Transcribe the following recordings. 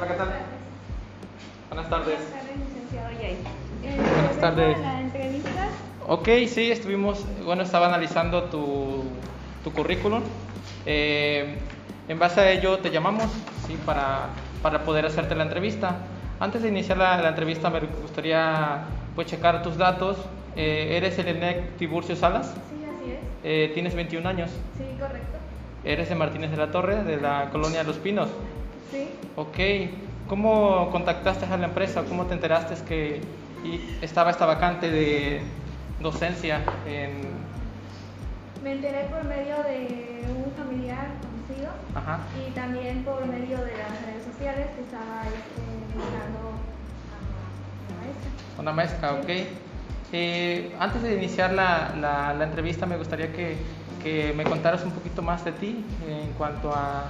Hola, ¿qué tal? Buenas tardes. Buenas tardes, licenciado Yay. Eh, Buenas ¿tengo tardes. La entrevista. Ok, sí, estuvimos, bueno, estaba analizando tu, tu currículum. Eh, en base a ello te llamamos, sí, para, para poder hacerte la entrevista. Antes de iniciar la, la entrevista me gustaría pues checar tus datos. Eh, ¿Eres el ENEC Tiburcio Salas? Sí, así es. Eh, ¿Tienes 21 años? Sí, correcto. ¿Eres de Martínez de la Torre, de la colonia Los Pinos? Sí. Ok, ¿cómo contactaste a la empresa? ¿Cómo te enteraste que estaba esta vacante de docencia en... Me enteré por medio de un familiar conocido Ajá. y también por medio de las redes sociales que estaba este, buscando a la maestra. Una maestra, ok. Eh, antes de iniciar la, la- la entrevista me gustaría que, que me contaras un poquito más de ti en cuanto a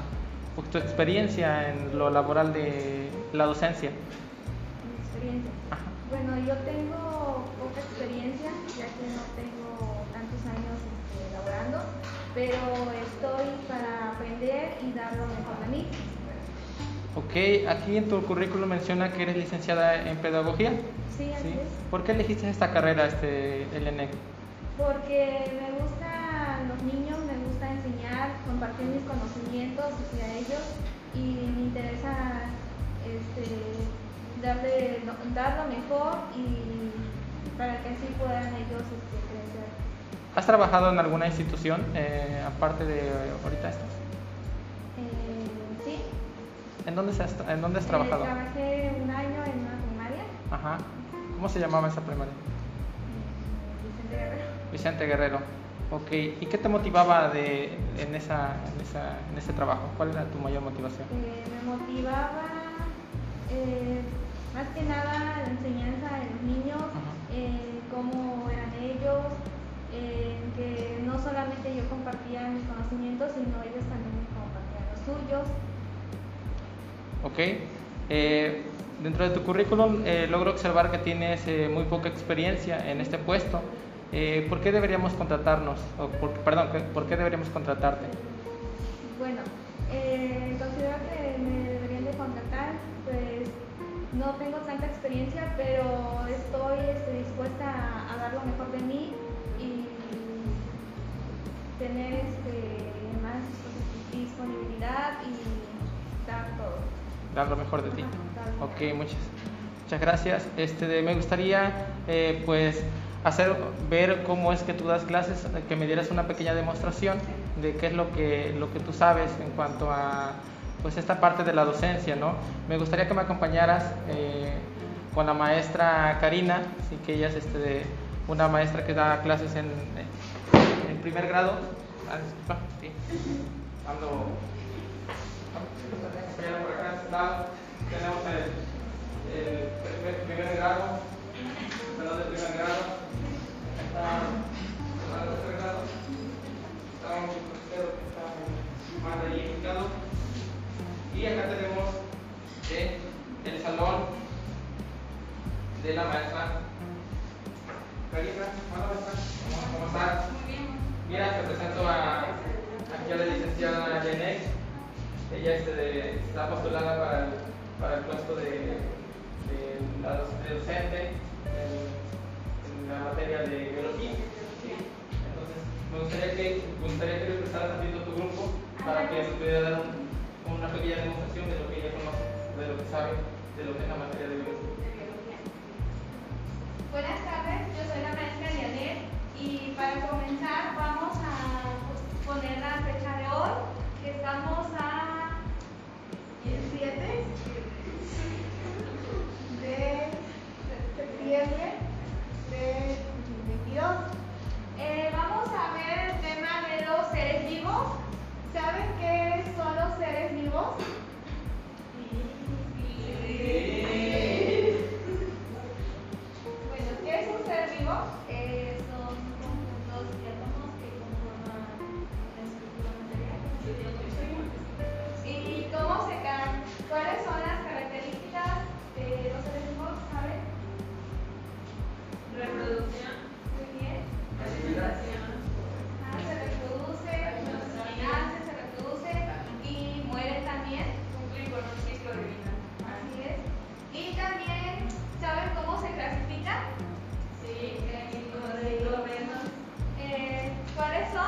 pues, tu experiencia en lo laboral de la docencia. Mi experiencia. Ajá. Bueno, yo tengo poca experiencia, ya que no tengo tantos años este, laborando, pero estoy para aprender y dar lo mejor de mí. Ok, aquí en tu currículum menciona que eres licenciada en pedagogía. Sí, así ¿sí? es. ¿Por qué elegiste esta carrera, este, el ENEC? Porque me gustan los niños, compartir mis conocimientos hacia ellos y me interesa este, darle, dar lo mejor y para que así puedan ellos este, crecer. ¿Has trabajado en alguna institución eh, aparte de ahorita estas? Eh, sí, ¿En dónde, se has, ¿En dónde has Eh, trabajado? trabajé un año en una primaria, Ajá. ¿Cómo se llamaba esa primaria? en Vicente Guerrero. Vicente Guerrero. Ok. ¿Y qué te motivaba de, en, esa, en, esa, en ese trabajo? ¿Cuál era tu mayor motivación? Eh, me motivaba eh, más que nada la enseñanza de los niños, eh, cómo eran ellos, que no solamente yo compartía mis conocimientos, sino ellos también me compartían los suyos. Ok. Dentro de tu currículum logro observar que tienes muy poca experiencia en este puesto. Eh, ¿Por qué deberíamos contratarnos? O por, perdón, ¿qué- ¿por qué deberíamos contratarte? Bueno, eh, considero que me deberían de contratar, pues no tengo tanta experiencia, pero estoy este, dispuesta a, a dar lo mejor de mí y tener este, más disponibilidad y dar todo. Dar lo mejor de ti. Ajá, Ok, muchas, muchas gracias. Este, me gustaría eh, pues hacer ver cómo es que tú das clases, eh, que me dieras una pequeña demostración de qué es lo que, lo que tú sabes en cuanto a pues esta parte de la docencia, ¿no? Me gustaría que me acompañaras eh, con la maestra Karina, así que ella es este, una maestra que da clases en, en primer grado. Ah, disculpa, sí. Ando este. Tenemos el, primer grado, el salón de la maestra Karina. Hola maestra, ¿cómo, estás? Muy bien. Mira, te presento a, aquí a la licenciada Yenex. Ella este, está postulada para el, para el puesto de, de, la docente en, en la materia de biología. Entonces, me gustaría que, me gustaría que le prestaras a tu grupo para que nos pudiera dar un- sabe, de lo que es la materia de biología. Buenas tardes, yo soy la maestra Lianet y para comenzar vamos a poner la fecha de hoy, que estamos a 17 de septiembre de 2022. Eh, vamos a ver el tema de los seres vivos. ¿Saben qué son los seres vivos? Bueno,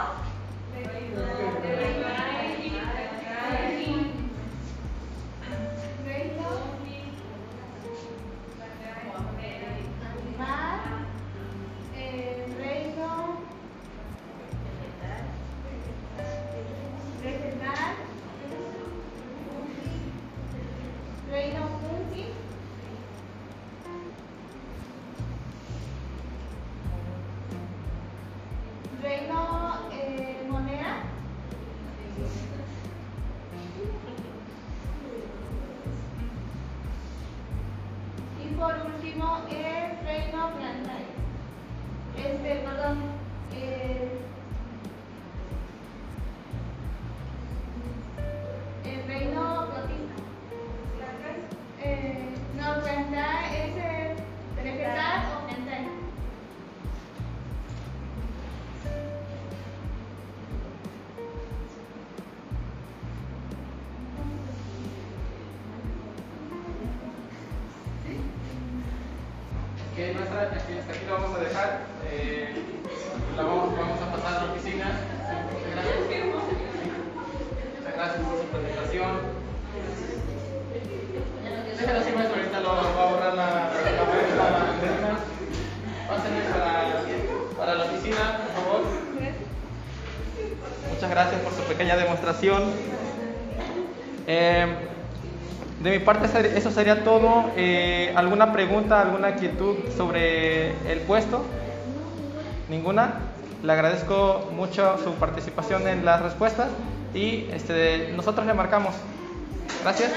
好。por último el Reino Franchise. Este, perdón. Eh, el, Reino Bautista. Eh, nuestra, hasta aquí lo vamos a dejar. Eh, vamos, a pasar a la oficina. Muchas gracias. Por su presentación. Déjalo así, maestro. Ahorita lo va a borrar la página. Pásenme para, la oficina, por favor. Muchas gracias por su pequeña demostración. Eh, de mi parte eso sería todo. Eh, ¿Alguna pregunta, alguna inquietud sobre el puesto? ¿Ninguna? Le agradezco mucho su participación en las respuestas y este, nosotros le marcamos. Gracias.